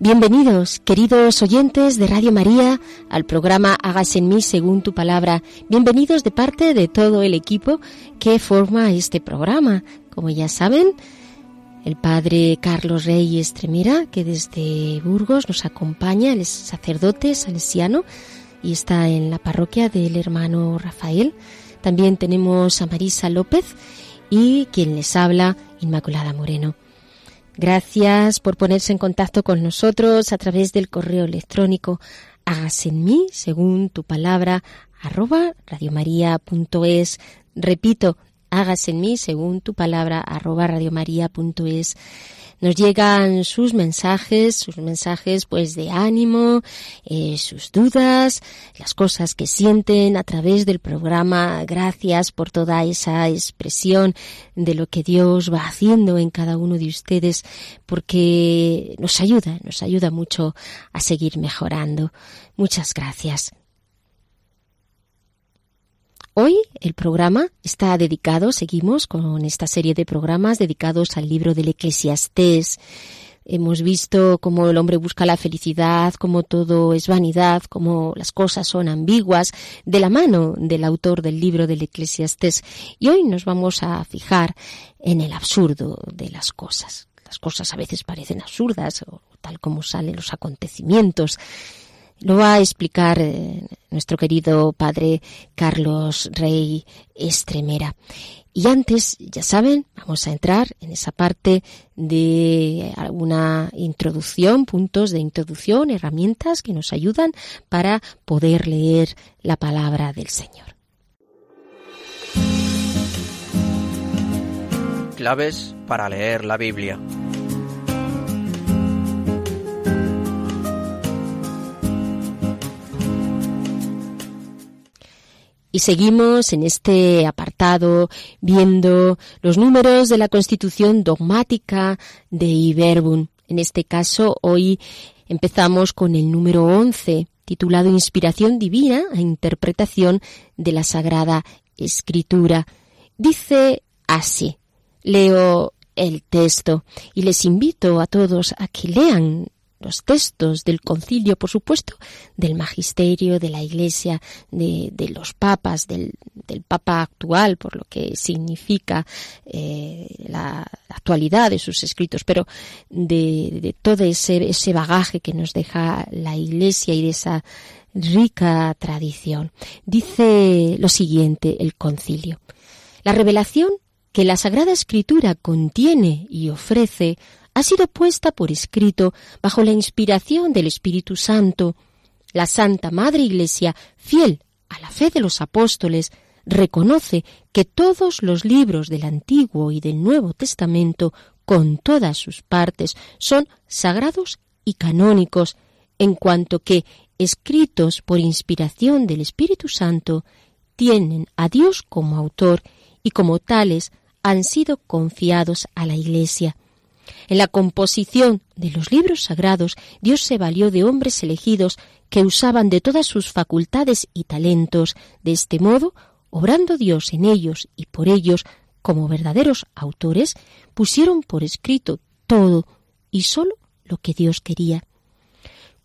Bienvenidos, queridos oyentes de Radio María, al programa Hágase en mí según tu palabra. Bienvenidos de parte de todo el equipo que forma este programa. Como ya saben, el padre Carlos Rey Estremera, que desde Burgos nos acompaña, él es sacerdote salesiano y está en la parroquia del hermano Rafael. También tenemos a Marisa López y quien les habla, Inmaculada Moreno. Gracias por ponerse en contacto con nosotros a través del correo electrónico hágase en mí, según tu palabra, arroba radiomaria.es. Repito, hágase en mí, según tu palabra, arroba radiomaria.es. Nos llegan sus mensajes, sus mensajes pues de ánimo, eh, sus dudas, las cosas que sienten a través del programa. Gracias por toda esa expresión de lo que Dios va haciendo en cada uno de ustedes, porque nos ayuda, nos ayuda mucho a seguir mejorando. Muchas gracias. Hoy el programa está dedicado, seguimos con esta serie de programas dedicados al libro del Eclesiastés. Hemos visto cómo el hombre busca la felicidad, cómo todo es vanidad, cómo las cosas son ambiguas, de la mano del autor del libro del Eclesiastés. Y hoy nos vamos a fijar en el absurdo de las cosas. Las cosas a veces parecen absurdas, o tal como salen los acontecimientos. Lo va a explicar eh, nuestro querido padre Carlos Rey Estremera. Y antes, ya saben, vamos a entrar en esa parte de alguna introducción, puntos de introducción, herramientas que nos ayudan para poder leer la palabra del Señor. Claves para leer la Biblia. Y seguimos en este apartado viendo los números de la Constitución dogmática de Iberbun. En este caso, hoy empezamos con el número 11, titulado Inspiración Divina a Interpretación de la Sagrada Escritura. Dice así, leo el texto y les invito a todos a que lean los textos del concilio, por supuesto, del magisterio, de la iglesia, de, los papas, del, papa actual, por lo que significa eh, la, la, actualidad de sus escritos, pero de, de todo ese, ese bagaje que nos deja la iglesia y de esa rica tradición. Dice lo siguiente el concilio. La revelación que la Sagrada Escritura contiene y ofrece ha sido puesta por escrito bajo la inspiración del Espíritu Santo. La Santa Madre Iglesia, fiel a la fe de los apóstoles, reconoce que todos los libros del Antiguo y del Nuevo Testamento con todas sus partes, son sagrados y canónicos, en cuanto que, escritos por inspiración del Espíritu Santo, tienen a Dios como autor y como tales han sido confiados a la Iglesia. En la composición de los libros sagrados, Dios se valió de hombres elegidos que usaban de todas sus facultades y talentos. De este modo, obrando Dios en ellos y por ellos, como verdaderos autores, pusieron por escrito todo y sólo lo que Dios quería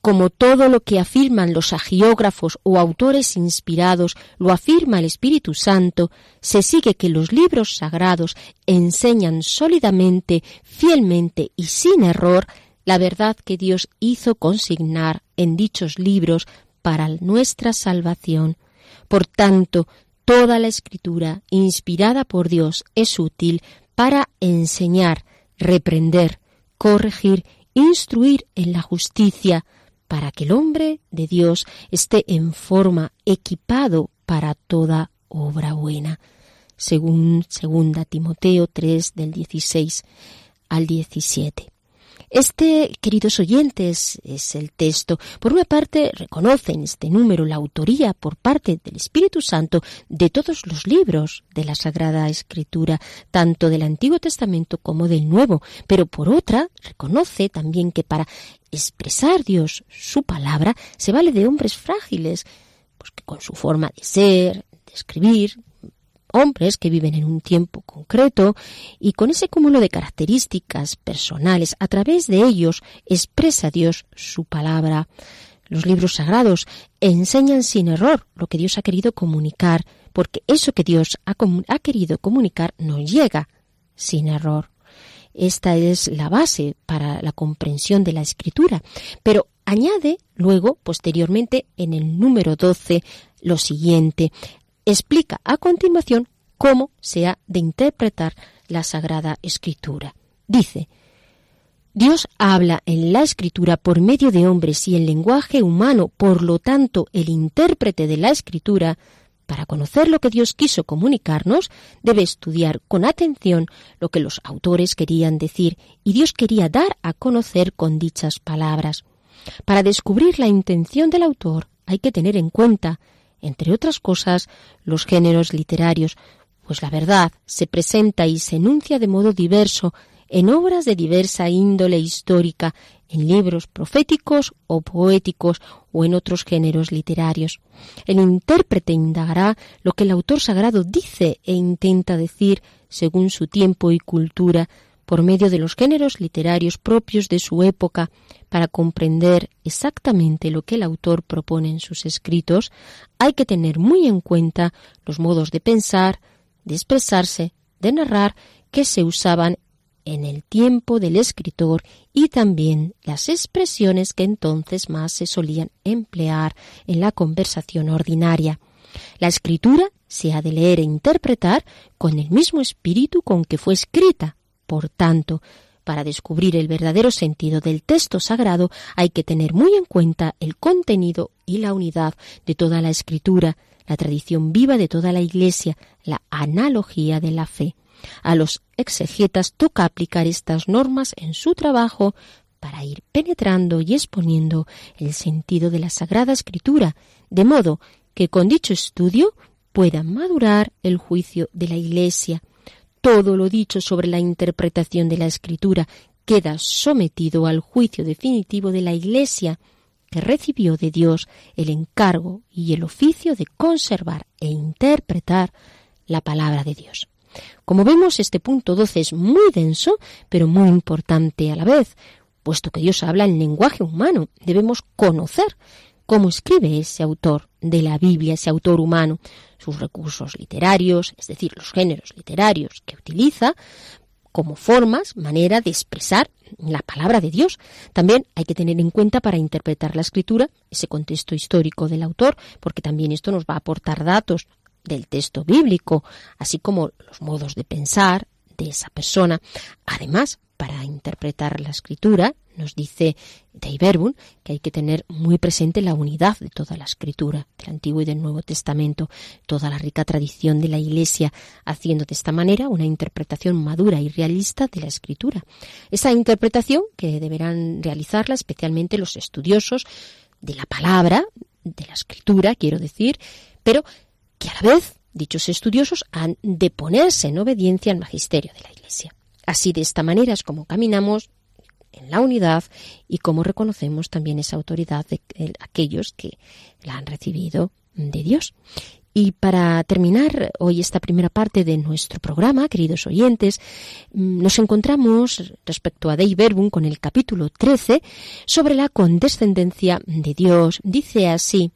como todo lo que afirman los agiógrafos o autores inspirados lo afirma el Espíritu Santo, se sigue que los libros sagrados enseñan sólidamente, fielmente y sin error la verdad que Dios hizo consignar en dichos libros para nuestra salvación. Por tanto, toda la escritura inspirada por Dios es útil para enseñar, reprender, corregir, instruir en la justicia, para que el hombre de Dios esté en forma equipado para toda obra buena. Según segunda Timoteo 3 del 16 al 17. Este, queridos oyentes, es el texto. Por una parte, reconoce en este número la autoría por parte del Espíritu Santo de todos los libros de la Sagrada Escritura, tanto del Antiguo Testamento como del Nuevo, pero por otra, reconoce también que para expresar Dios su palabra se vale de hombres frágiles, pues que con su forma de ser, de escribir, hombres que viven en un tiempo concreto y con ese cúmulo de características personales, a través de ellos expresa Dios su palabra. Los libros sagrados enseñan sin error lo que Dios ha querido comunicar, porque eso que Dios ha, querido comunicar nos llega sin error. Esta es la base para la comprensión de la escritura. Pero añade luego, posteriormente, en el número 12, lo siguiente explica a continuación cómo se ha de interpretar la Sagrada Escritura. Dice, Dios habla en la escritura por medio de hombres y en lenguaje humano, por lo tanto el intérprete de la escritura, para conocer lo que Dios quiso comunicarnos, debe estudiar con atención lo que los autores querían decir y Dios quería dar a conocer con dichas palabras. Para descubrir la intención del autor hay que tener en cuenta entre otras cosas, los géneros literarios, pues la verdad se presenta y se enuncia de modo diverso en obras de diversa índole histórica, en libros proféticos o poéticos o en otros géneros literarios. El intérprete indagará lo que el autor sagrado dice e intenta decir según su tiempo y cultura, por medio de los géneros literarios propios de su época, para comprender exactamente lo que el autor propone en sus escritos, hay que tener muy en cuenta los modos de pensar, de expresarse, de narrar que se usaban en el tiempo del escritor y también las expresiones que entonces más se solían emplear en la conversación ordinaria. La escritura se ha de leer e interpretar con el mismo espíritu con que fue escrita, por tanto, para descubrir el verdadero sentido del texto sagrado hay que tener muy en cuenta el contenido y la unidad de toda la escritura, la tradición viva de toda la Iglesia, la analogía de la fe. A los exegetas toca aplicar estas normas en su trabajo para ir penetrando y exponiendo el sentido de la Sagrada Escritura, de modo que con dicho estudio pueda madurar el juicio de la Iglesia, todo lo dicho sobre la interpretación de la Escritura queda sometido al juicio definitivo de la Iglesia, que recibió de Dios el encargo y el oficio de conservar e interpretar la palabra de Dios. Como vemos, este punto 12 es muy denso, pero muy importante a la vez, puesto que Dios habla en lenguaje humano. Debemos conocer cómo escribe ese autor de la Biblia, ese autor humano, sus recursos literarios, es decir, los géneros literarios que utiliza como formas, manera de expresar la palabra de Dios. También hay que tener en cuenta para interpretar la escritura ese contexto histórico del autor, porque también esto nos va a aportar datos del texto bíblico, así como los modos de pensar de esa persona. Además, para interpretar la escritura, nos dice Deiverbun que hay que tener muy presente la unidad de toda la escritura, del Antiguo y del Nuevo Testamento, toda la rica tradición de la Iglesia, haciendo de esta manera una interpretación madura y realista de la escritura. Esa interpretación que deberán realizarla especialmente los estudiosos de la palabra, de la escritura, quiero decir, pero que a la vez dichos estudiosos han de ponerse en obediencia al magisterio de la Iglesia. Así de esta manera es como caminamos en la unidad y como reconocemos también esa autoridad de aquellos que la han recibido de Dios. Y para terminar hoy esta primera parte de nuestro programa, queridos oyentes, mm, nos encontramos respecto a Dei Verbum con el capítulo 13 sobre la condescendencia de Dios. Dice así,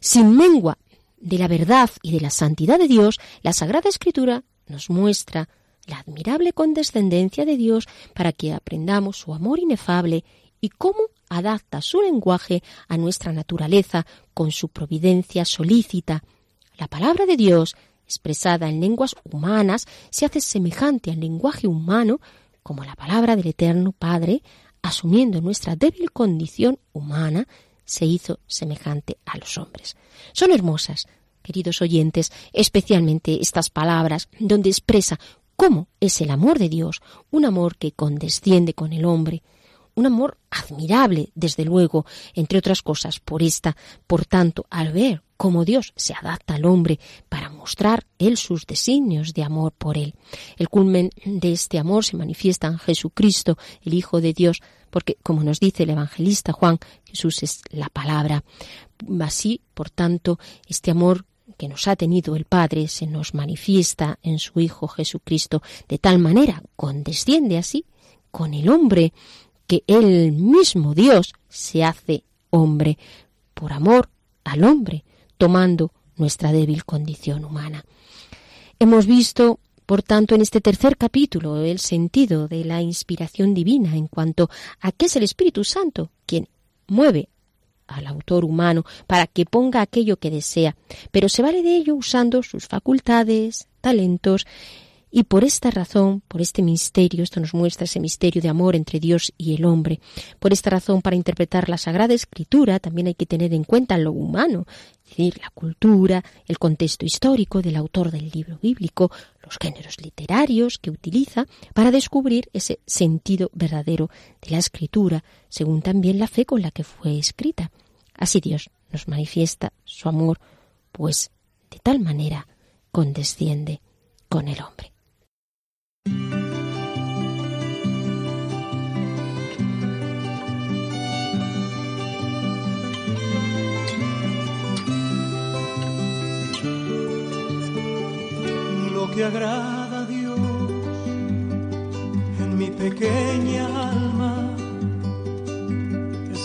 sin mengua de la verdad y de la santidad de Dios, la Sagrada Escritura nos muestra la admirable condescendencia de Dios para que aprendamos su amor inefable y cómo adapta su lenguaje a nuestra naturaleza con su providencia solícita. La palabra de Dios, expresada en lenguas humanas, se hace semejante al lenguaje humano como la palabra del Eterno Padre, asumiendo nuestra débil condición humana, se hizo semejante a los hombres. Son hermosas, queridos oyentes, especialmente estas palabras, donde expresa cómo es el amor de Dios, un amor que condesciende con el hombre, un amor admirable, desde luego, entre otras cosas, por esta, por tanto, al ver cómo Dios se adapta al hombre para mostrar él sus designios de amor por él. El culmen de este amor se manifiesta en Jesucristo, el Hijo de Dios, porque, como nos dice el evangelista Juan, Jesús es la palabra. Así, por tanto, este amor que nos ha tenido el Padre se nos manifiesta en su Hijo Jesucristo, de tal manera condesciende así con el hombre que el mismo Dios se hace hombre por amor al hombre, tomando nuestra débil condición humana. Hemos visto, por tanto, en este tercer capítulo el sentido de la inspiración divina en cuanto a qué es el Espíritu Santo, quien mueve al autor humano para que ponga aquello que desea, pero se vale de ello usando sus facultades, talentos, y por esta razón, por este misterio, esto nos muestra ese misterio de amor entre Dios y el hombre, por esta razón, para interpretar la Sagrada Escritura también hay que tener en cuenta lo humano, es decir, la cultura, el contexto histórico del autor del libro bíblico, los géneros literarios que utiliza para descubrir ese sentido verdadero de la Escritura, según también la fe con la que fue escrita. Así Dios nos manifiesta su amor, pues de tal manera condesciende con el hombre. Lo que agrada a Dios en mi pequeña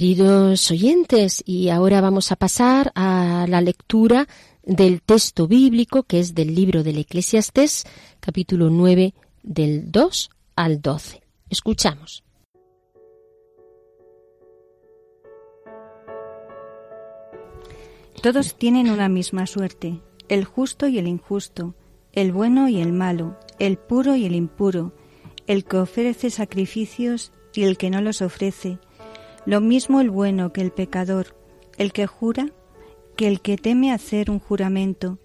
Queridos oyentes, y ahora vamos a pasar a la lectura del texto bíblico que es del libro del Eclesiastés, capítulo 9, del 2 al 12. Escuchamos. Todos tienen una misma suerte, el justo y el injusto, el bueno y el malo, el puro y el impuro, el que ofrece sacrificios y el que no los ofrece, lo mismo el bueno que el pecador, el que jura que el que teme hacer un juramento.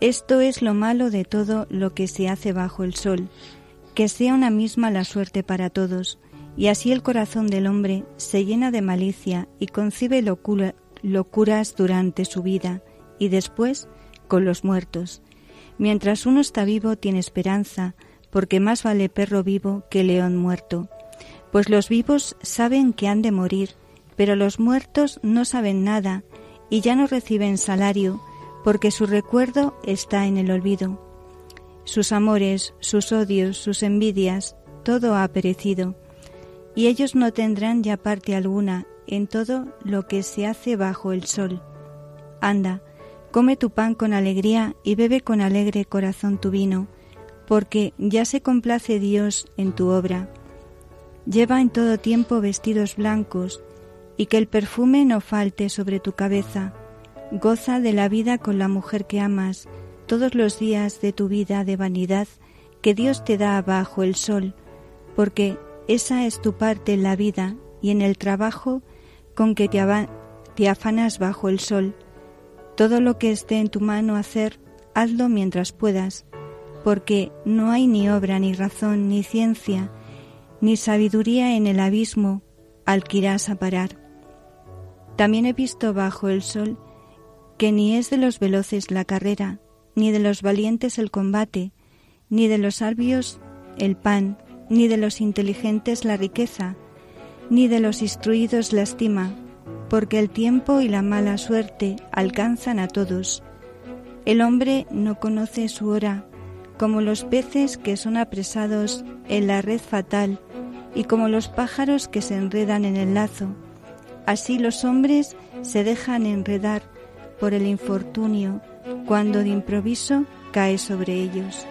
Esto es lo malo de todo lo que se hace bajo el sol, que sea una misma la suerte para todos, y así el corazón del hombre se llena de malicia y concibe locura, locuras durante su vida y después con los muertos. Mientras uno está vivo tiene esperanza, porque más vale perro vivo que león muerto. Pues los vivos saben que han de morir, pero los muertos no saben nada y ya no reciben salario, porque su recuerdo está en el olvido. Sus amores, sus odios, sus envidias, todo ha perecido, y ellos no tendrán ya parte alguna en todo lo que se hace bajo el sol. Anda, come tu pan con alegría y bebe con alegre corazón tu vino, porque ya se complace Dios en tu obra. Lleva en todo tiempo vestidos blancos, y que el perfume no falte sobre tu cabeza. Goza de la vida con la mujer que amas, todos los días de tu vida de vanidad que Dios te da bajo el sol, porque esa es tu parte en la vida y en el trabajo con que te, te afanas bajo el sol. Todo lo que esté en tu mano hacer, hazlo mientras puedas, porque no hay ni obra, ni razón, ni ciencia, ni sabiduría en el abismo al que irás a parar. También he visto bajo el sol que ni es de los veloces la carrera, ni de los valientes el combate, ni de los sabios el pan, ni de los inteligentes la riqueza, ni de los instruidos la estima, porque el tiempo y la mala suerte alcanzan a todos. El hombre no conoce su hora, como los peces que son apresados en la red fatal, y como los pájaros que se enredan en el lazo. Así los hombres se dejan enredar por el infortunio cuando de improviso cae sobre ellos.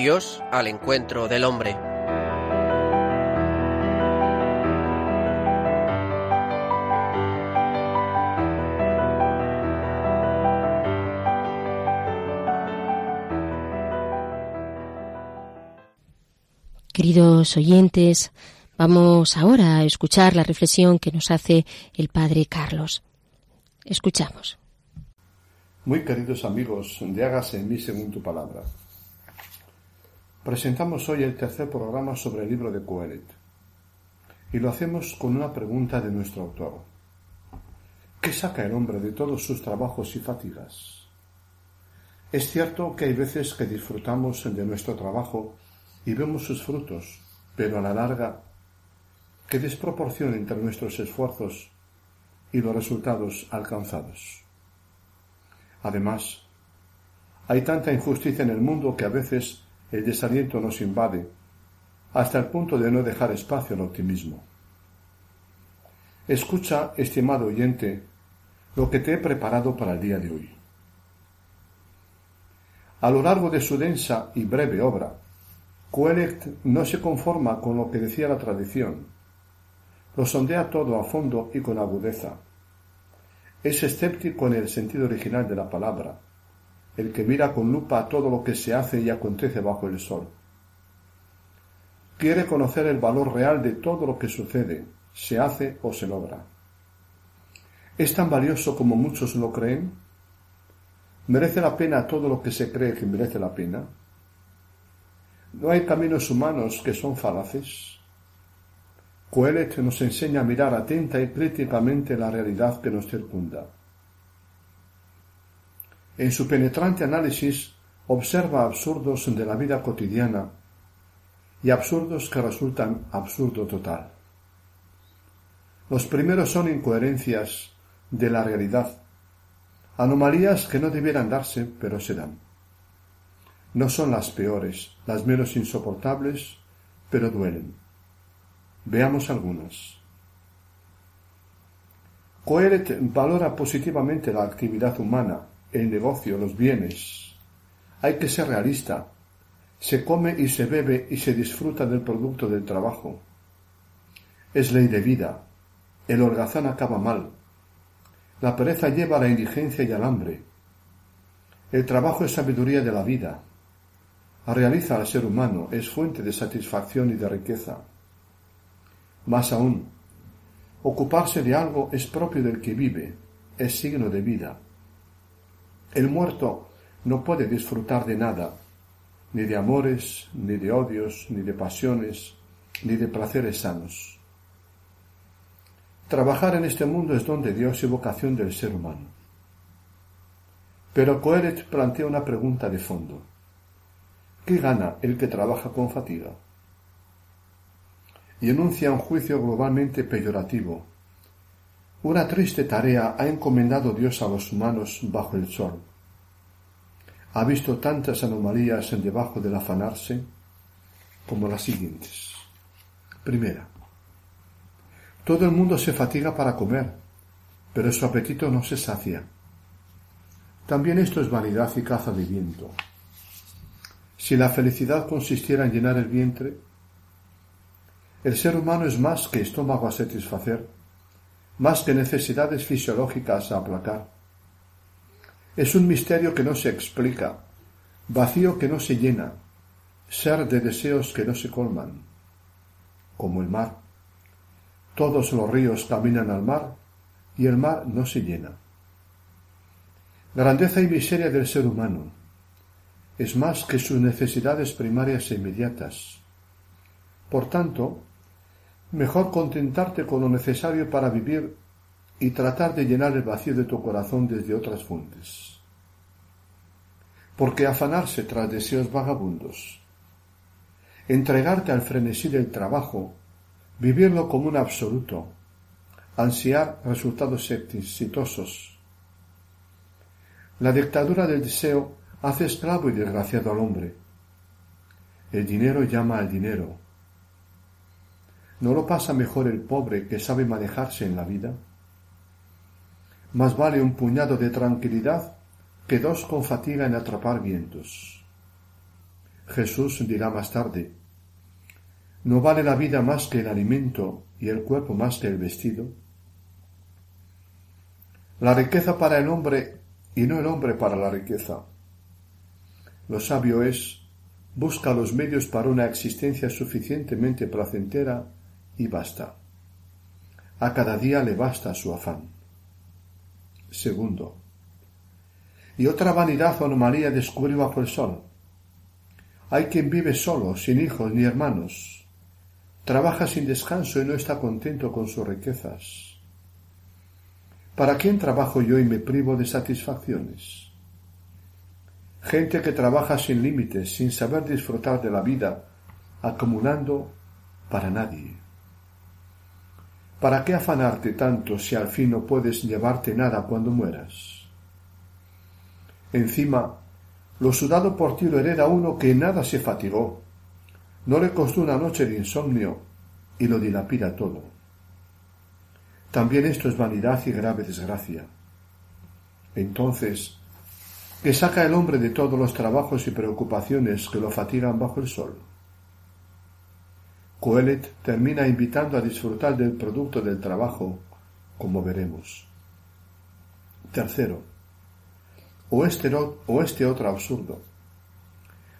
Dios al encuentro del hombre. Queridos oyentes, vamos ahora a escuchar la reflexión que nos hace el Padre Carlos. Escuchamos. Muy queridos amigos de Hágase en mí según tu palabra. Presentamos hoy el tercer programa sobre el libro de Coelet y lo hacemos con una pregunta de nuestro autor. ¿Qué saca el hombre de todos sus trabajos y fatigas? Es cierto que hay veces que disfrutamos de nuestro trabajo y vemos sus frutos, pero a la larga, ¿qué desproporción entre nuestros esfuerzos y los resultados alcanzados? Además, hay tanta injusticia en el mundo que a veces el desaliento nos invade hasta el punto de no dejar espacio al optimismo. Escucha, estimado oyente, lo que te he preparado para el día de hoy. A lo largo de su densa y breve obra, Coelet no se conforma con lo que decía la tradición, lo sondea todo a fondo y con agudeza. Es escéptico en el sentido original de la palabra, el que mira con lupa todo lo que se hace y acontece bajo el sol. Quiere conocer el valor real de todo lo que sucede, se hace o se logra. ¿Es tan valioso como muchos lo creen? ¿Merece la pena todo lo que se cree que merece la pena? ¿No hay caminos humanos que son falaces? Coelet nos enseña a mirar atenta y críticamente la realidad que nos circunda. En su penetrante análisis observa absurdos de la vida cotidiana y absurdos que resultan absurdo total. Los primeros son incoherencias de la realidad, anomalías que no debieran darse, pero se dan. No son las peores, las menos insoportables, pero duelen. Veamos algunas. Coeret valora positivamente la actividad humana, el negocio, los bienes. Hay que ser realista. Se come y se bebe y se disfruta del producto del trabajo. Es ley de vida, el holgazán acaba mal. La pereza lleva a la indigencia y al hambre. El trabajo es sabiduría de la vida. Realiza al ser humano, es fuente de satisfacción y de riqueza. Más aún, ocuparse de algo es propio del que vive, es signo de vida. El muerto no puede disfrutar de nada, ni de amores, ni de odios, ni de pasiones, ni de placeres sanos. Trabajar en este mundo es don de Dios y vocación del ser humano. Pero Coeret plantea una pregunta de fondo. ¿Qué gana el que trabaja con fatiga? Y enuncia un juicio globalmente peyorativo. Una triste tarea ha encomendado Dios a los humanos bajo el sol. Ha visto tantas anomalías en debajo del afanarse como las siguientes. Primera, todo el mundo se fatiga para comer, pero su apetito no se sacia. También esto es vanidad y caza de viento. Si la felicidad consistiera en llenar el vientre, el ser humano es más que estómago a satisfacer, más que necesidades fisiológicas a aplacar. Es un misterio que no se explica, vacío que no se llena, ser de deseos que no se colman, como el mar. Todos los ríos caminan al mar y el mar no se llena. Grandeza y miseria del ser humano es más que sus necesidades primarias e inmediatas. Por tanto, mejor contentarte con lo necesario para vivir y tratar de llenar el vacío de tu corazón desde otras fuentes. Porque afanarse tras deseos vagabundos, entregarte al frenesí del trabajo vivirlo como un absoluto, ansiar resultados exitosos. La dictadura del deseo hace esclavo y desgraciado al hombre. El dinero llama al dinero. ¿No lo pasa mejor el pobre que sabe manejarse en la vida? Más vale un puñado de tranquilidad que dos con fatiga en atrapar vientos. Jesús dirá más tarde, ¿No vale la vida más que el alimento y el cuerpo más que el vestido? La riqueza para el hombre y no el hombre para la riqueza. Lo sabio es busca los medios para una existencia suficientemente placentera y basta. A cada día le basta su afán. Segundo. Y otra vanidad o anomalía descubrí bajo el sol. Hay quien vive solo, sin hijos ni hermanos, Trabaja sin descanso y no está contento con sus riquezas. ¿Para quién trabajo yo y me privo de satisfacciones? Gente que trabaja sin límites, sin saber disfrutar de la vida, acumulando para nadie. ¿Para qué afanarte tanto si al fin no puedes llevarte nada cuando mueras? Encima, lo sudado por ti lo hereda uno que nada se fatigó, no le costó una noche de insomnio y lo dilapida todo. También esto es vanidad y grave desgracia. Entonces, ¿qué saca el hombre de todos los trabajos y preocupaciones que lo fatigan bajo el sol? Coelet termina invitando a disfrutar del producto del trabajo, como veremos. Tercero, o este, o este otro absurdo.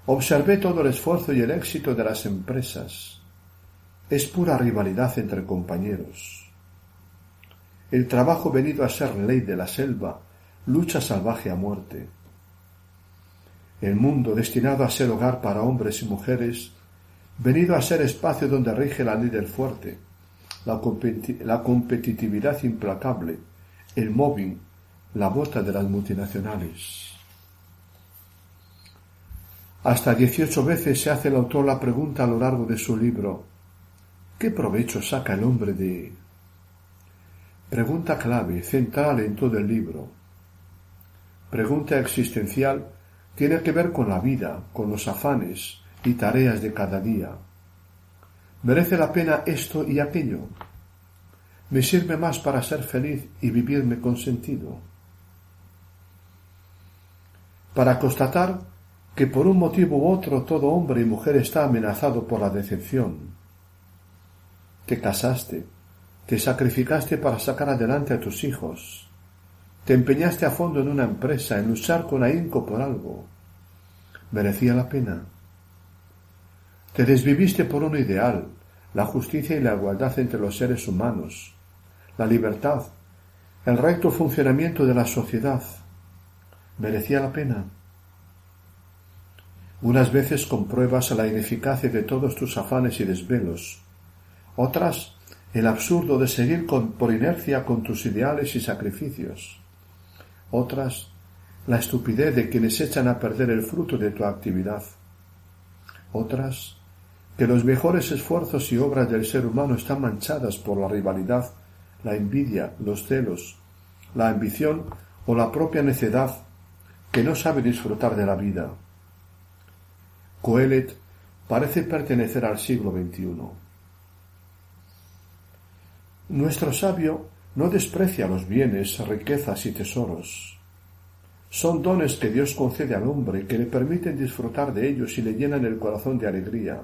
Observé todo el esfuerzo y el éxito de las empresas. Es pura rivalidad entre compañeros. El trabajo venido a ser ley de la selva, lucha salvaje a muerte. El mundo destinado a ser hogar para hombres y mujeres, venido a ser espacio donde rige la ley del fuerte, la, competitividad implacable, el mobbing, la bota de las multinacionales. Hasta dieciocho veces se hace el autor la pregunta a lo largo de su libro ¿Qué provecho saca el hombre de...? Pregunta clave, central en todo el libro. Pregunta existencial tiene que ver con la vida, con los afanes y tareas de cada día. ¿Merece la pena esto y aquello? ¿Me sirve más para ser feliz y vivirme con sentido? Para constatar que por un motivo u otro todo hombre y mujer está amenazado por la decepción. Te casaste, te sacrificaste para sacar adelante a tus hijos, te empeñaste a fondo en una empresa, en luchar con ahínco por algo. ¿Merecía la pena? Te desviviste por un ideal, la justicia y la igualdad entre los seres humanos, la libertad, el recto funcionamiento de la sociedad. ¿Merecía la pena? Unas veces compruebas la ineficacia de todos tus afanes y desvelos, otras el absurdo de seguir por inercia con tus ideales y sacrificios, otras la estupidez de quienes echan a perder el fruto de tu actividad, otras que los mejores esfuerzos y obras del ser humano están manchadas por la rivalidad, la envidia, los celos, la ambición o la propia necedad que no sabe disfrutar de la vida. Coelet parece pertenecer al siglo XXI. Nuestro sabio no desprecia los bienes, riquezas y tesoros. Son dones que Dios concede al hombre que le permiten disfrutar de ellos y le llenan el corazón de alegría.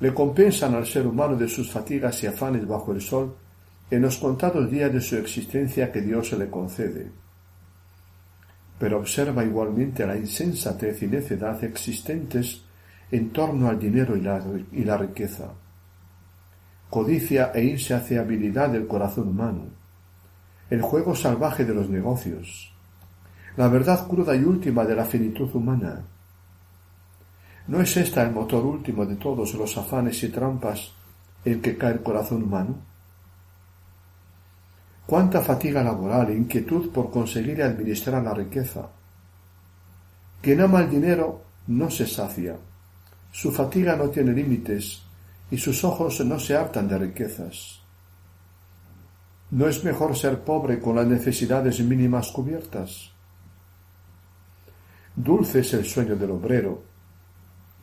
Le compensan al ser humano de sus fatigas y afanes bajo el sol en los contados días de su existencia que Dios se le concede. Pero observa igualmente la insensatez y necedad existentes en torno al dinero y la, riqueza, codicia e insaciabilidad del corazón humano, el juego salvaje de los negocios, la verdad cruda y última de la finitud humana. ¿No es esta el motor último de todos los afanes y trampas en que cae el corazón humano? cuánta fatiga laboral e inquietud por conseguir administrar la riqueza. Quien ama el dinero no se sacia, su fatiga no tiene límites y sus ojos no se hartan de riquezas. ¿No es mejor ser pobre con las necesidades mínimas cubiertas? Dulce es el sueño del obrero,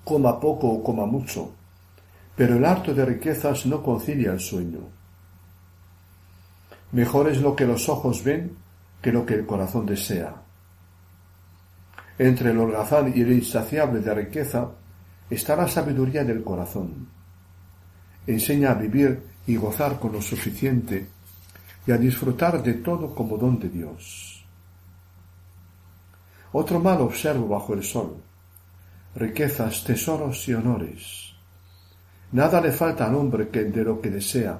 coma poco o coma mucho, pero el harto de riquezas no concilia el sueño. Mejor es lo que los ojos ven que lo que el corazón desea. Entre el holgazán y el insaciable de riqueza está la sabiduría del corazón. Enseña a vivir y gozar con lo suficiente y a disfrutar de todo como don de Dios. Otro mal observo bajo el sol. Riquezas, tesoros y honores. Nada le falta al hombre que de lo que desea,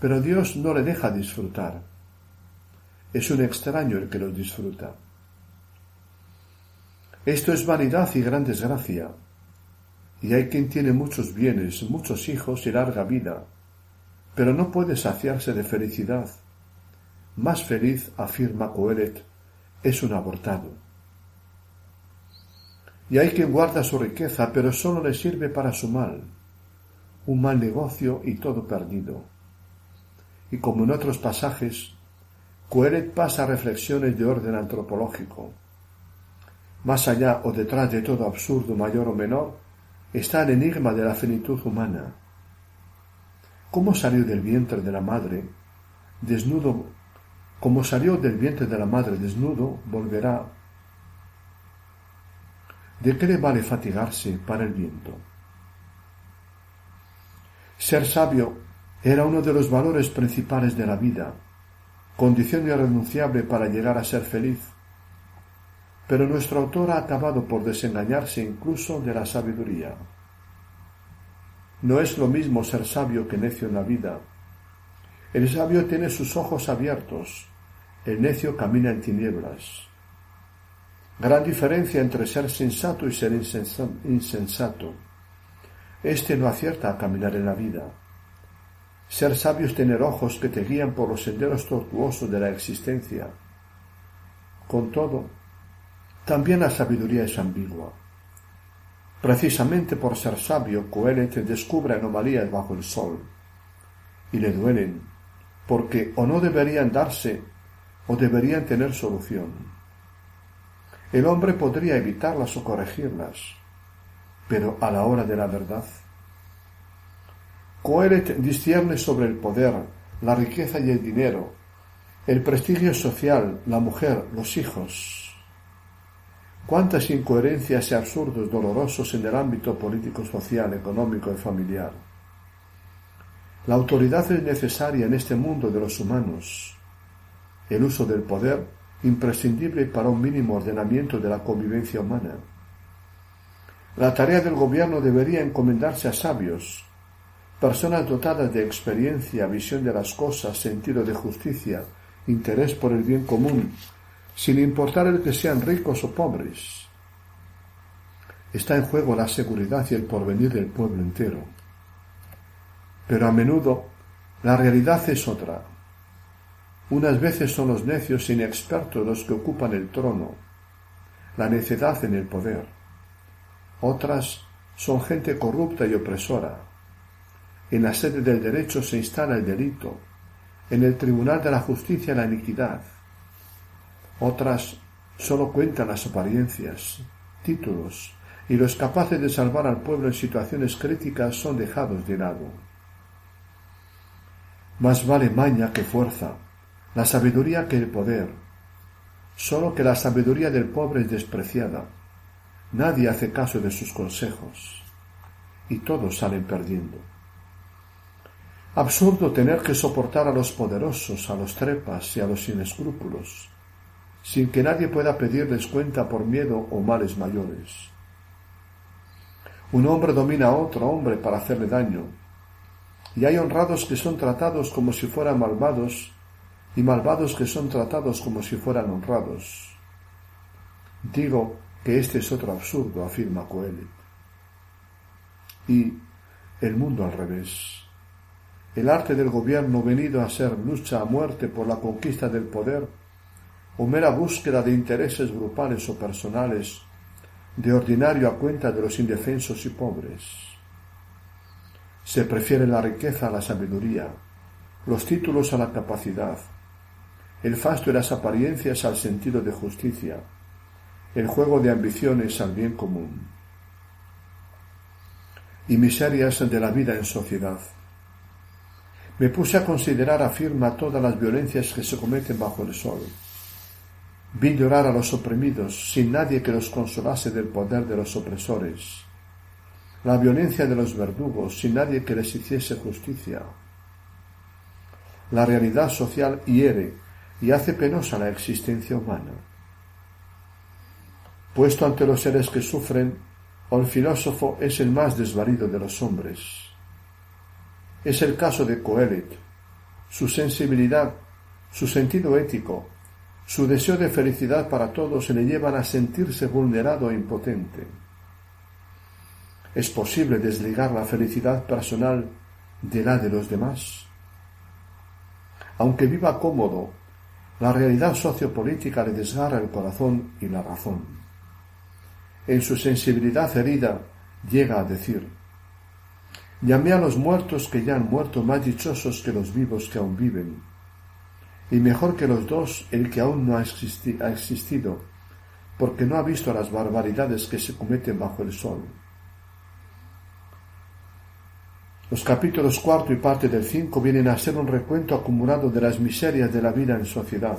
pero Dios no le deja disfrutar. Es un extraño el que los disfruta. Esto es vanidad y gran desgracia. Y hay quien tiene muchos bienes, muchos hijos y larga vida, pero no puede saciarse de felicidad. Más feliz, afirma Coelet, es un abortado. Y hay quien guarda su riqueza, pero sólo le sirve para su mal, un mal negocio y todo perdido y como en otros pasajes, Coelet pasa reflexiones de orden antropológico. Más allá o detrás de todo absurdo mayor o menor, está el enigma de la finitud humana. ¿Cómo salió del vientre de la madre, desnudo, como salió del vientre de la madre desnudo, volverá? ¿De qué le vale fatigarse para el viento? Ser sabio era uno de los valores principales de la vida, condición irrenunciable para llegar a ser feliz. Pero nuestro autor ha acabado por desengañarse incluso de la sabiduría. No es lo mismo ser sabio que necio en la vida. El sabio tiene sus ojos abiertos, el necio camina en tinieblas. Gran diferencia entre ser sensato y ser insensato. Este no acierta a caminar en la vida. Ser sabio es tener ojos que te guían por los senderos tortuosos de la existencia. Con todo, también la sabiduría es ambigua. Precisamente por ser sabio, Coelet descubre anomalías bajo el sol, y le duelen, porque o no deberían darse o deberían tener solución. El hombre podría evitarlas o corregirlas, pero a la hora de la verdad. Coelet discierne sobre el poder, la riqueza y el dinero, el prestigio social, la mujer, los hijos. Cuántas incoherencias y absurdos dolorosos en el ámbito político, social, económico y familiar. La autoridad es necesaria en este mundo de los humanos. El uso del poder imprescindible para un mínimo ordenamiento de la convivencia humana. La tarea del gobierno debería encomendarse a sabios, personas dotadas de experiencia, visión de las cosas, sentido de justicia, interés por el bien común, sin importar el que sean ricos o pobres. Está en juego la seguridad y el porvenir del pueblo entero. Pero a menudo la realidad es otra. Unas veces son los necios inexpertos los que ocupan el trono, la necedad en el poder otras son gente corrupta y opresora. En la sede del derecho se instala el delito, en el tribunal de la justicia la iniquidad. Otras solo cuentan las apariencias, títulos, y los capaces de salvar al pueblo en situaciones críticas son dejados de lado. Más vale maña que fuerza, la sabiduría que el poder, solo que la sabiduría del pobre es despreciada Nadie hace caso de sus consejos y todos salen perdiendo. Absurdo tener que soportar a los poderosos, a los trepas y a los sin escrúpulos, sin que nadie pueda pedirles cuenta por miedo o males mayores. Un hombre domina a otro hombre para hacerle daño, y hay honrados que son tratados como si fueran malvados y malvados que son tratados como si fueran honrados. Digo que este es otro absurdo, afirma Coelet. Y el mundo al revés. El arte del gobierno venido a ser lucha a muerte por la conquista del poder o mera búsqueda de intereses grupales o personales de ordinario a cuenta de los indefensos y pobres. Se prefiere la riqueza a la sabiduría, los títulos a la capacidad, el fasto y las apariencias al sentido de justicia, el juego de ambiciones al bien común y miserias de la vida en sociedad. Me puse a considerar afirma todas las violencias que se cometen bajo el sol. Vi llorar a los oprimidos sin nadie que los consolase del poder de los opresores. La violencia de los verdugos sin nadie que les hiciese justicia. La realidad social hiere y hace penosa la existencia humana Puesto ante los seres que sufren, el filósofo es el más desvalido de los hombres. Es el caso de Coelet. Su sensibilidad, su sentido ético, su deseo de felicidad para todos le llevan a sentirse vulnerado e impotente. ¿Es posible desligar la felicidad personal de la de los demás? Aunque viva cómodo, la realidad sociopolítica le desgarra el corazón y la razón en su sensibilidad herida, llega a decir, Llamé a los muertos que ya han muerto más dichosos que los vivos que aún viven, y mejor que los dos el que aún no ha, ha existido, porque no ha visto las barbaridades que se cometen bajo el sol. Los capítulos cuarto y parte del cinco vienen a ser un recuento acumulado de las miserias de la vida en sociedad,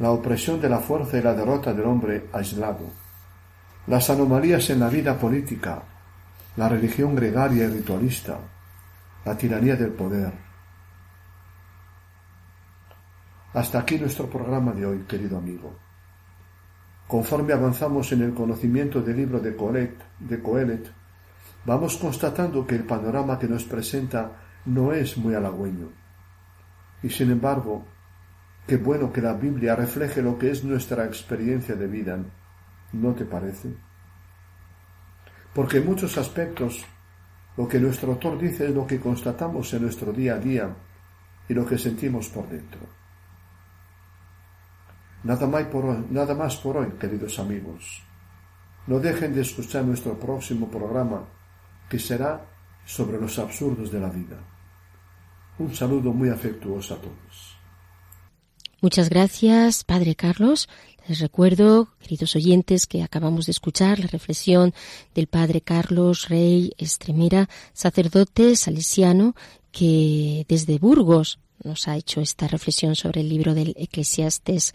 la opresión de la fuerza y la derrota del hombre aislado, las anomalías en la vida política, la religión gregaria y ritualista, la tiranía del poder. Hasta aquí nuestro programa de hoy, querido amigo. Conforme avanzamos en el conocimiento del libro de Coelet, de Coelet vamos constatando que el panorama que nos presenta no es muy halagüeño. Y sin embargo, qué bueno que la Biblia refleje lo que es nuestra experiencia de vida, ¿no te parece? Porque en muchos aspectos lo que nuestro autor dice es lo que constatamos en nuestro día a día y lo que sentimos por dentro. Nada más por hoy, nada más por hoy queridos amigos. No dejen de escuchar nuestro próximo programa que será sobre los absurdos de la vida. Un saludo muy afectuoso a todos. Muchas gracias, Padre Carlos. Les recuerdo, queridos oyentes, que acabamos de escuchar la reflexión del Padre Carlos Rey Estremera, sacerdote salesiano, que desde Burgos nos ha hecho esta reflexión sobre el libro del Eclesiastes.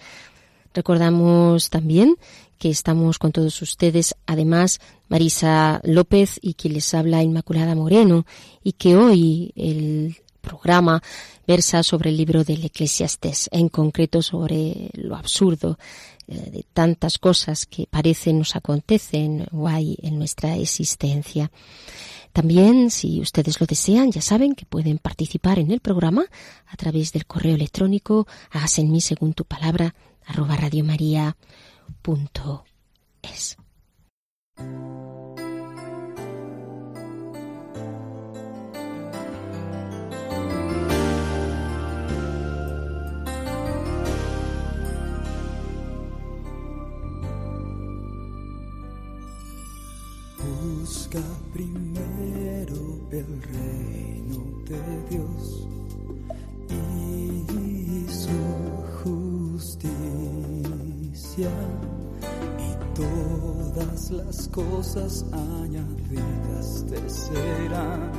Recordamos también que estamos con todos ustedes, además Marisa López y quien les habla Inmaculada Moreno, y que hoy el programa versa sobre el libro del Eclesiastés, en concreto sobre lo absurdo eh, de tantas cosas que parecen nos acontecen o hay en nuestra existencia. También, si ustedes lo desean, ya saben que pueden participar en el programa a través del correo electrónico hágase en mí según tu palabra arroba radiomaria.es. Busca primero el reino de Dios y y todas las cosas añadidas te serán.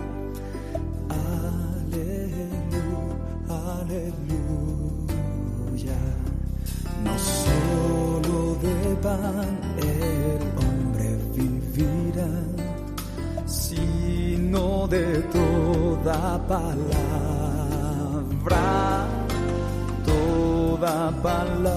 Aleluya, aleluya. No solo de pan el hombre vivirá, sino de toda palabra, toda palabra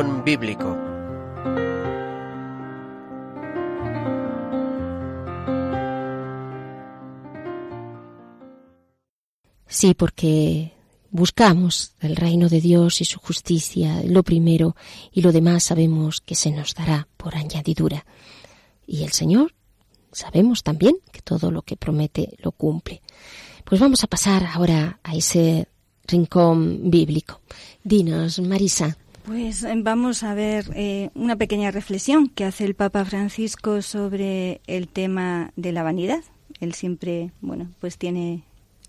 Bíblico. Sí, porque buscamos el reino de Dios y su justicia, lo primero, y lo demás sabemos que se nos dará por añadidura. Y el Señor sabemos también que todo lo que promete lo cumple. Pues vamos a pasar ahora a ese rincón bíblico. Dinos, Marisa. Pues eh, vamos a ver eh, una pequeña reflexión que hace el Papa Francisco sobre el tema de la vanidad. Él siempre, bueno, pues tiene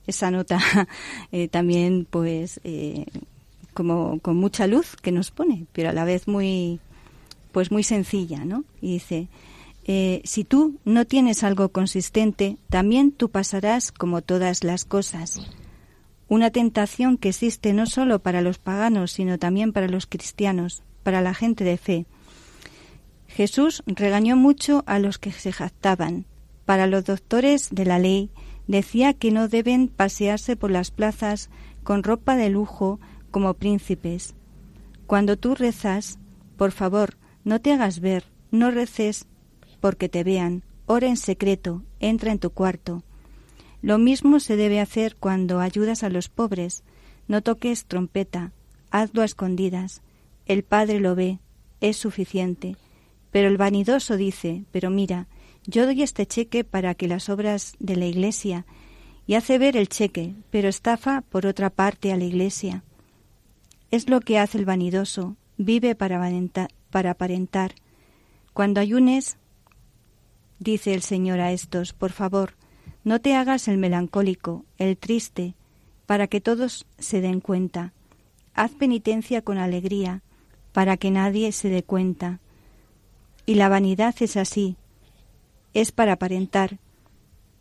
esa nota eh, también, pues, como con mucha luz que nos pone, pero a la vez muy, pues muy sencilla, ¿no? Y dice, si tú no tienes algo consistente, también tú pasarás como todas las cosas una tentación que existe no solo para los paganos, sino también para los cristianos, para la gente de fe. Jesús regañó mucho a los que se jactaban. Para los doctores de la ley decía que no deben pasearse por las plazas con ropa de lujo como príncipes. Cuando tú rezas, por favor, no te hagas ver, no reces porque te vean, ora en secreto, entra en tu cuarto. Lo mismo se debe hacer cuando ayudas a los pobres. No toques trompeta, hazlo a escondidas. El Padre lo ve, es suficiente. Pero el vanidoso dice, pero mira, yo doy este cheque para que las obras de la Iglesia, y hace ver el cheque, pero estafa por otra parte a la Iglesia. Es lo que hace el vanidoso, vive para, aparentar. Cuando ayunes, dice el Señor a estos, por favor, no te hagas el melancólico, el triste, para que todos se den cuenta. Haz penitencia con alegría, para que nadie se dé cuenta. Y la vanidad es así, es para aparentar,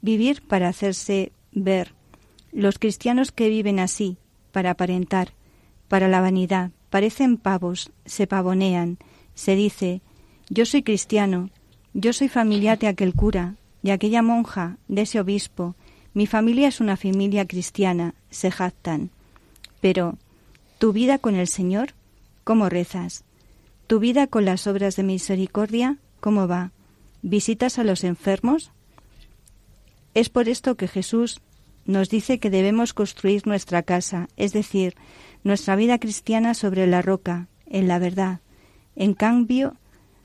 vivir para hacerse ver. Los cristianos que viven así, para aparentar, para la vanidad, parecen pavos, se pavonean, se dice, yo soy cristiano, yo soy familiar de aquel cura, de aquella monja, de ese obispo. Mi familia es una familia cristiana, se jactan. Pero, ¿tu vida con el Señor? ¿Cómo rezas? ¿Tu vida con las obras de misericordia? ¿Cómo va? ¿Visitas a los enfermos? Es por esto que Jesús nos dice que debemos construir nuestra casa, es decir, nuestra vida cristiana sobre la roca, en la verdad. En cambio,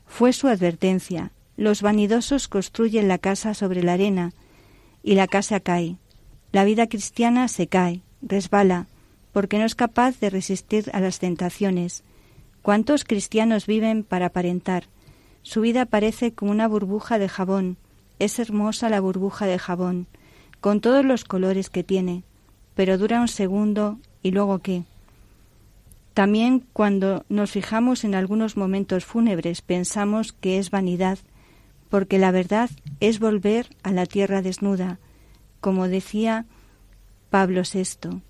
fue su advertencia, los vanidosos construyen la casa sobre la arena y la casa cae. La vida cristiana se cae, resbala, porque no es capaz de resistir a las tentaciones. ¿Cuántos cristianos viven para aparentar? Su vida parece como una burbuja de jabón. Es hermosa la burbuja de jabón, con todos los colores que tiene, pero dura un segundo y luego qué. También cuando nos fijamos en algunos momentos fúnebres pensamos que es vanidad porque la verdad es volver a la tierra desnuda, como decía Pablo VI.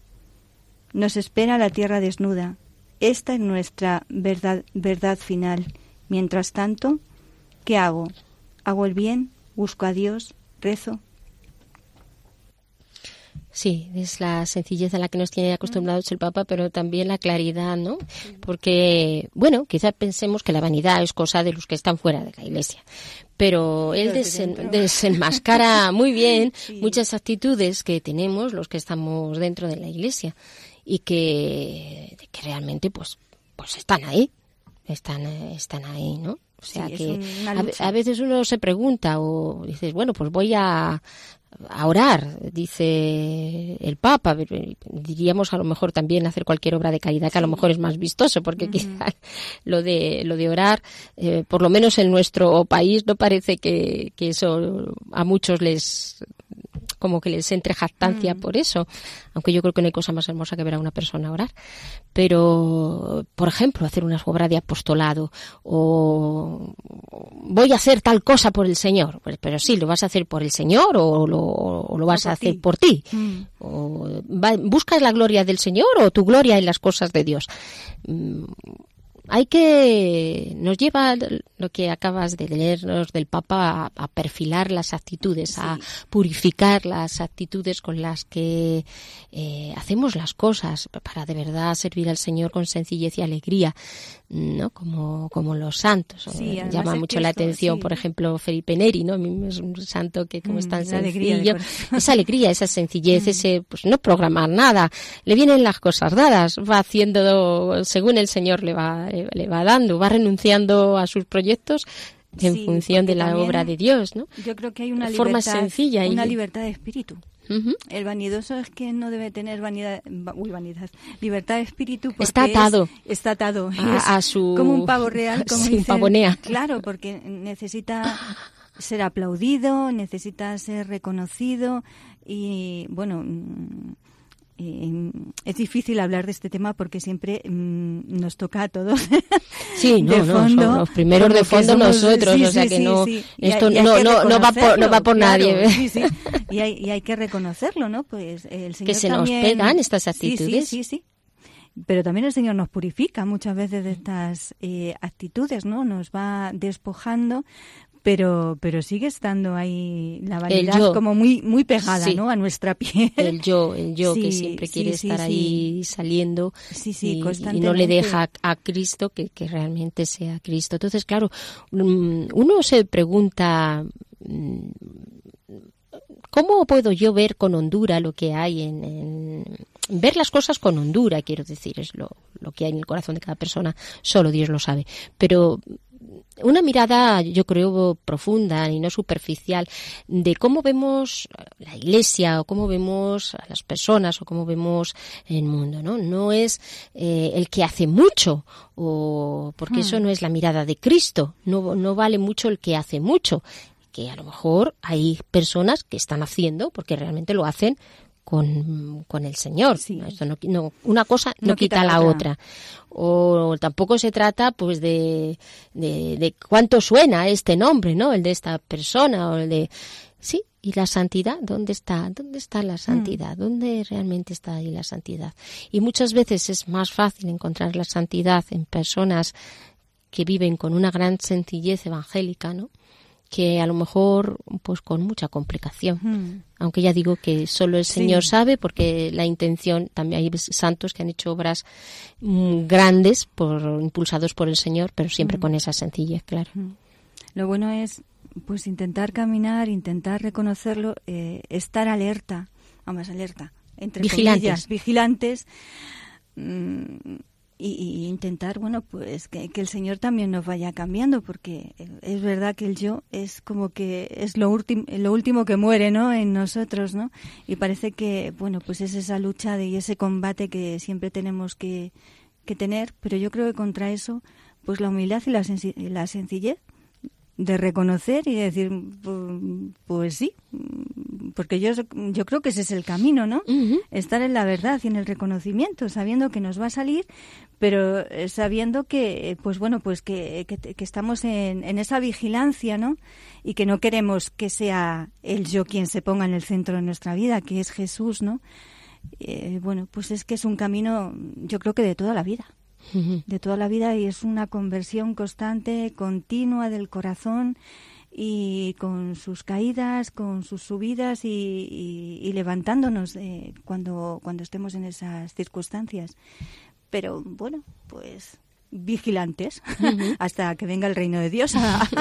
Nos espera la tierra desnuda. Esta es nuestra verdad, verdad final. Mientras tanto, ¿qué hago? ¿Hago el bien? ¿Busco a Dios? ¿Rezo? Sí, es la sencillez a la que nos tiene acostumbrados el Papa, pero también la claridad, ¿no? Porque, bueno, quizás pensemos que la vanidad es cosa de los que están fuera de la Iglesia, pero él desenmascara muy bien muchas actitudes que tenemos los que estamos dentro de la Iglesia y que, que realmente, pues, pues están ahí, están, están ahí, ¿no? O sea que a, veces uno se pregunta o dices, bueno, pues voy a, a orar, dice el Papa. Diríamos a lo mejor también hacer cualquier obra de caridad que a lo mejor es más vistoso, porque quizás lo de lo de orar, eh, por lo menos en nuestro país, no parece que, que eso a muchos les como que les entre jactancia mm. por eso, aunque yo creo que no hay cosa más hermosa que ver a una persona orar. Pero, por ejemplo, hacer una obra de apostolado o voy a hacer tal cosa por el Señor, pues, pero sí, lo vas a hacer por el Señor o lo, vas a hacer por ti. Mm. O, ¿Buscas la gloria del Señor o tu gloria en las cosas de Dios? Mm, hay que nos lleva lo que acabas de leernos del Papa a, perfilar las actitudes, a purificar las actitudes con las que eh, hacemos las cosas para de verdad servir al Señor con sencillez y alegría, no como como los santos. Llama mucho la atención, por ejemplo, Felipe Neri, ¿no? Es un santo que como es mm, tan sencillo, esa alegría, esa sencillez, mm. ese pues no programar nada, le vienen las cosas dadas, va haciendo según el Señor le va le, va dando, va renunciando a sus proyectos en función de la obra de Dios, ¿no? Yo creo que hay una libertad, sencilla una libertad de espíritu. El vanidoso es que no debe tener vanidad, va- uy, vanidad, libertad de espíritu. porque Está es- atado. está atado. A- es a su- Como un pavo real, como Sí, dicen. pavonea. Claro, porque necesita ser aplaudido, necesita ser reconocido y, bueno, mm, eh, es difícil hablar de este tema porque siempre mm, nos toca a todos. Sí, no, de fondo, los primeros de que fondo somos- nosotros, sí, o sea que sí, no, sí. Esto hay- no, que no, no va por, no va por nadie. Y hay, y hay que reconocerlo, ¿no? Pues el Señor se nos pegan estas actitudes. Sí, sí, sí. Pero también el Señor nos purifica muchas veces de estas eh, actitudes, ¿no? Nos va despojando, pero pero sigue estando ahí la vanidad como muy muy pegada, Sí. ¿no? A nuestra piel. El yo, el yo que siempre quiere sí, estar ahí saliendo y- y, no le deja a Cristo que, que realmente sea Cristo. Entonces, claro, mm, uno se pregunta, mm, ¿cómo puedo yo ver con hondura lo que hay en, en- ver las cosas con hondura, quiero decir, es lo, lo que hay en el corazón de cada persona, solo Dios lo sabe. Pero una mirada, yo creo, profunda y no superficial de cómo vemos la iglesia o cómo vemos a las personas o cómo vemos el mundo, ¿no? No es eh, el que hace mucho o porque eso no es la mirada de Cristo, no, no vale mucho el que hace mucho, que a lo mejor hay personas que están haciendo porque realmente lo hacen con, con el Señor. Sí. Esto no, no- una cosa no, No quita, quita la la otra. otra. O tampoco se trata pues de, de, de cuánto suena este nombre, ¿no? El de esta persona o el de... Sí, ¿y la santidad? ¿Dónde está? ¿Dónde está la santidad? ¿Dónde realmente está ahí la santidad? Y muchas veces es más fácil encontrar la santidad en personas que viven con una gran sencillez evangélica, ¿no? Que a lo mejor pues con mucha complicación. Mm. Aunque ya digo que solo el Sí. Señor sabe, porque la intención, también hay santos que han hecho obras mm, grandes, por, impulsados por el Señor, pero siempre con esa sencillez, claro. Lo bueno es pues intentar caminar, intentar reconocerlo, eh, estar alerta, vamos, alerta, entre Vigilantes. comillas, vigilantes mm, y, y intentar, bueno, pues que, el Señor también nos vaya cambiando, porque es verdad que el yo es como que es lo, último lo último que muere, ¿no? En nosotros, ¿no? Y parece que, bueno, pues es esa lucha de, y ese combate que siempre tenemos que, que tener, pero yo creo que contra eso, pues la humildad y la, sensi- y la sencillez de reconocer y decir, pu- pues sí, porque yo, yo creo que ese es el camino, ¿no? Estar en la verdad y en el reconocimiento, sabiendo que nos va a salir, pero eh, sabiendo que, eh, pues bueno, pues que, que, que estamos en, en esa vigilancia, ¿no? Y que no queremos que sea el yo quien se ponga en el centro de nuestra vida, que es Jesús, ¿no? Eh, bueno, pues es que es un camino, yo creo que de toda la vida De toda la vida y es una conversión constante, continua del corazón y con sus caídas, con sus subidas y, y- y levantándonos eh, cuando, cuando estemos en esas circunstancias. Pero bueno, pues vigilantes hasta que venga el reino de Dios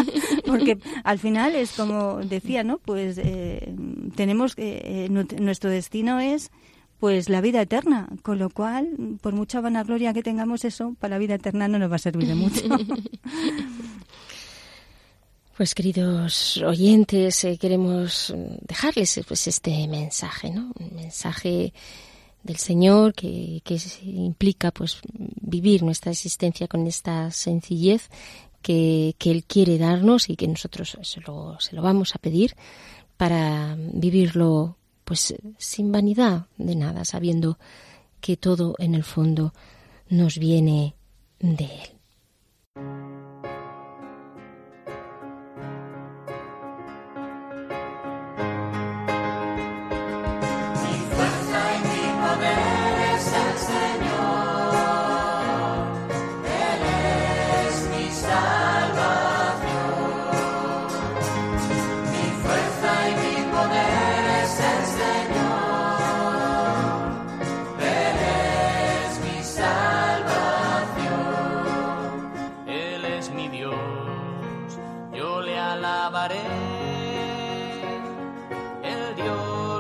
porque al final es como decía no pues eh, tenemos que eh, nu- nuestro destino es pues la vida eterna, con lo cual, por mucha vanagloria que tengamos eso, para la vida eterna no nos va a servir de mucho. Pues queridos oyentes, eh, queremos dejarles eh, pues este mensaje, ¿no? Un mensaje del Señor que, que implica pues vivir nuestra existencia con esta sencillez que, que Él quiere darnos y que nosotros se lo, se lo vamos a pedir para vivirlo pues sin vanidad de nada, sabiendo que todo en el fondo nos viene de Él.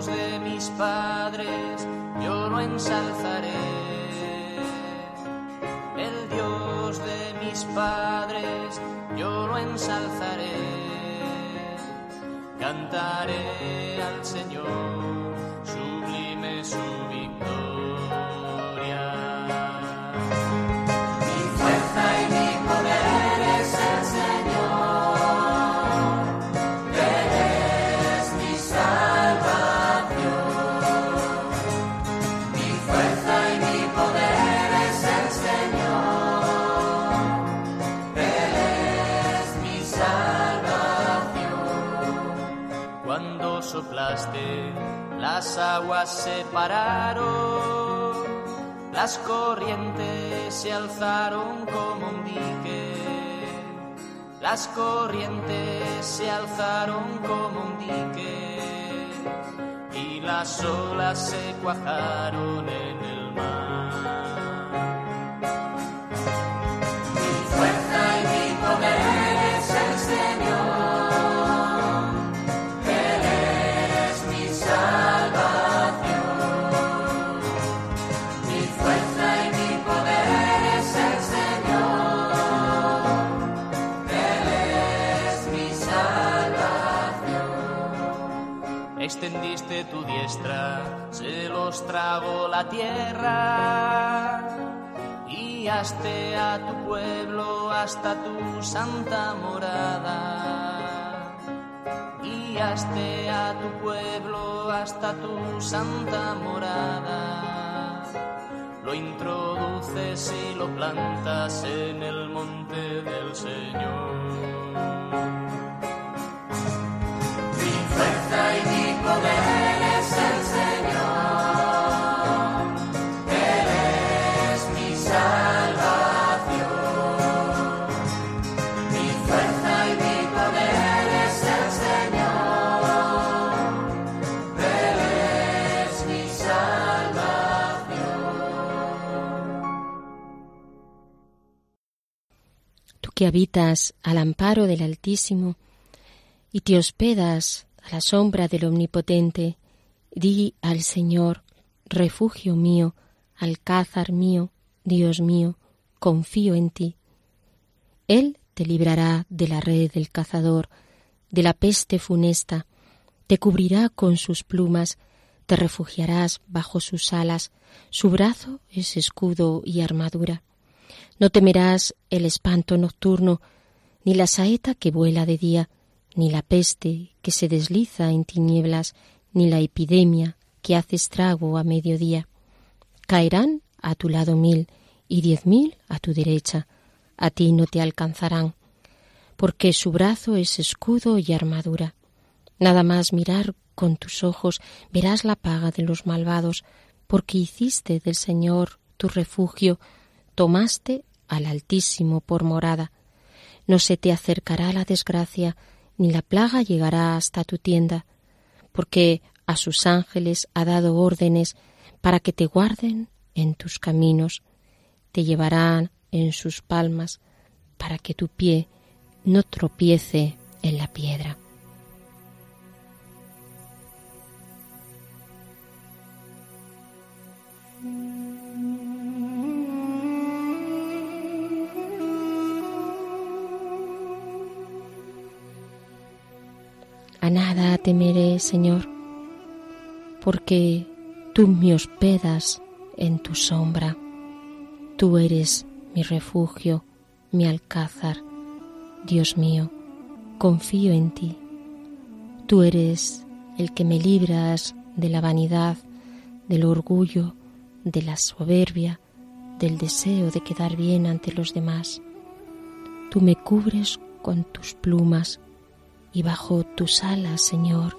Dios de mis padres, yo lo ensalzaré. El Dios de mis padres, yo lo ensalzaré. Cantaré las aguas se pararon, las corrientes se alzaron como un dique. Las corrientes se alzaron como un dique y las olas se cuajaron en Extendiste tu diestra, se los tragó la tierra. Guiaste a tu pueblo hasta tu santa morada. Guiaste a tu pueblo hasta tu santa morada. Lo introduces y lo plantas en el monte del Señor. Y que habitas al amparo del Altísimo y te hospedas a la sombra del Omnipotente, di al Señor, refugio mío, alcázar mío, Dios mío, confío en ti. Él te librará de la red del cazador, de la peste funesta, te cubrirá con sus plumas, te refugiarás bajo sus alas, su brazo es escudo y armadura. No temerás el espanto nocturno, ni la saeta que vuela de día, ni la peste que se desliza en tinieblas, ni la epidemia que hace estrago a mediodía. Caerán a tu lado mil y diez mil a tu derecha, a ti no te alcanzarán, porque su brazo es escudo y armadura. Nada más mirar con tus ojos verás la paga de los malvados, porque hiciste del Señor tu refugio, tomaste al Altísimo por morada. No se te acercará la desgracia, ni la plaga llegará hasta tu tienda, porque a sus ángeles ha dado órdenes para que te guarden en tus caminos, te llevarán en sus palmas, para que tu pie no tropiece en la piedra. A nada temeré, Señor, porque tú me hospedas en tu sombra. Tú eres mi refugio, mi alcázar. Dios mío, confío en ti. Tú eres el que me libras de la vanidad, del orgullo, de la soberbia, del deseo de quedar bien ante los demás. Tú me cubres con tus plumas y bajo tus alas, Señor,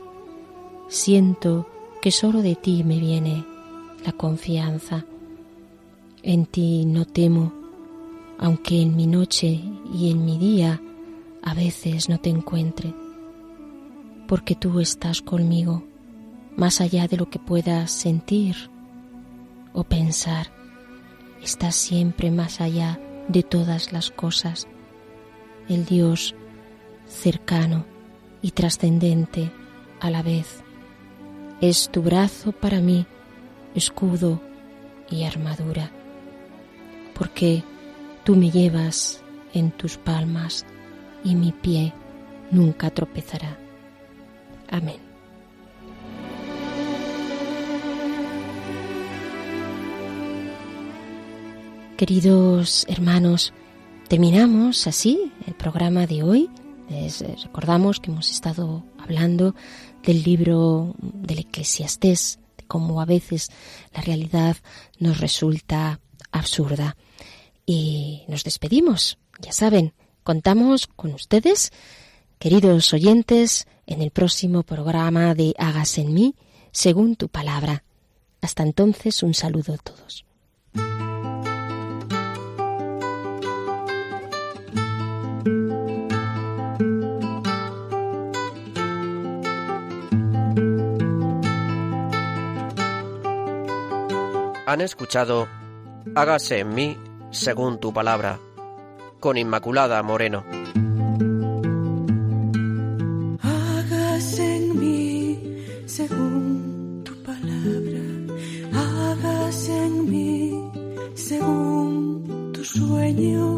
siento que sólo de ti me viene la confianza. En ti no temo, aunque en mi noche y en mi día a veces no te encuentre, porque tú estás conmigo, más allá de lo que puedas sentir o pensar, estás siempre más allá de todas las cosas, el Dios cercano y trascendente a la vez. Es tu brazo para mí, escudo y armadura, porque tú me llevas en tus palmas y mi pie nunca tropezará. Amén. Queridos hermanos, terminamos así el programa de hoy les recordamos que hemos estado hablando del libro del Eclesiastés, de cómo a veces la realidad nos resulta absurda. Y nos despedimos. Ya saben, contamos con ustedes, queridos oyentes, en el próximo programa de Hagas en mí, según tu palabra. Hasta entonces, un saludo a todos. han escuchado Hágase en mí según tu palabra, con Inmaculada Moreno. Hágase en mí según tu palabra, hágase en mí según tu sueño